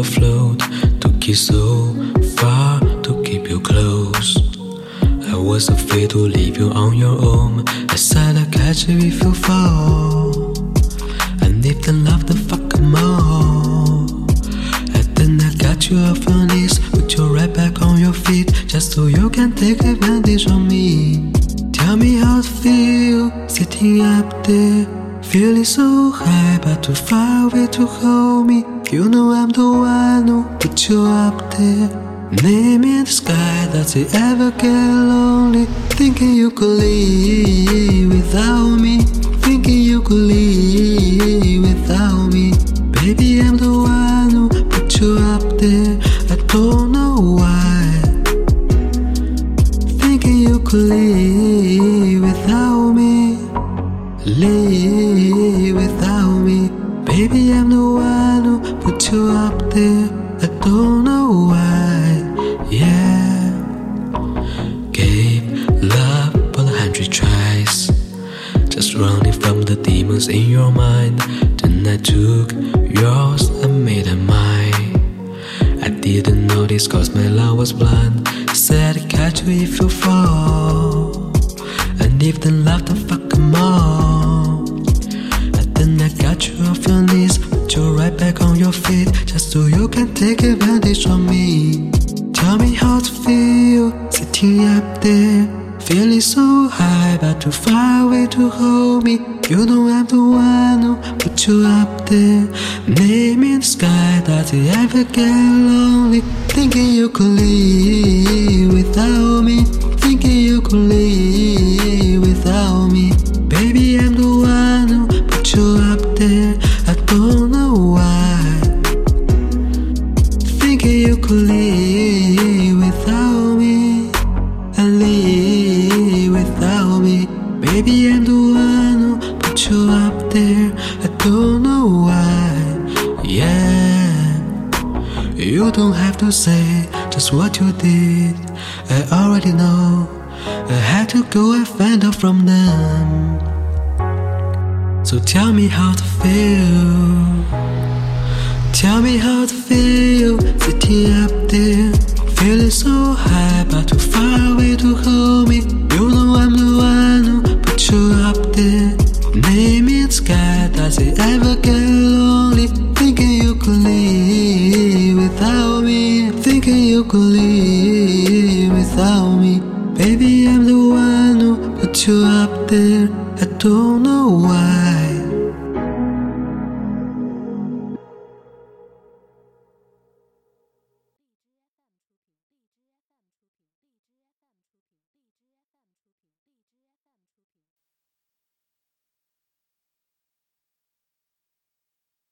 afloat. Took you so far to keep you close. I was afraid to leave you on your own. I said I'd catch you if you fall. And if the love the fuck more. And then I got you off your knees, put you right back on your feet, just so you can take advantage of me. Tell me how it feel sitting up there, feeling so high, but too far away to hold me. You know I'm the one who put you up there. Name in the sky, does it ever get lonely? Thinking you could leave without me. Thinking you could leave without me. Baby, I'm the one who put you up there. I don't know why. Thinking you could leave. Leave without me. Baby, I'm the one who put you up there. I don't know why. Yeah. Gave love for a hundred tries. Just running from the demons in your mind. Then I took yours and made it mine. I didn't notice cause my love was blind. Said I'd catch you if you fall. And if the love the fuck sitting up there, feeling so high but too far away to hold me. You know I'm the one who put you up there. Name in the sky, does it ever get lonely? Thinking you could leave without me. Thinking you could leave without me. Baby, I'm the one who put you up there. I don't know why. Thinking you could leave Baby, I'm the one who put you up there. I don't know why. Yeah. You don't have to say just what you did. I already know. I had to go and find out from them. So tell me how to feel. Tell me how to feel sitting up there, feeling so high but too It sky, does it ever get lonely? Thinking you could leave without me, thinking you could leave without me. Baby, I'm the one who put you up there. I don't know why.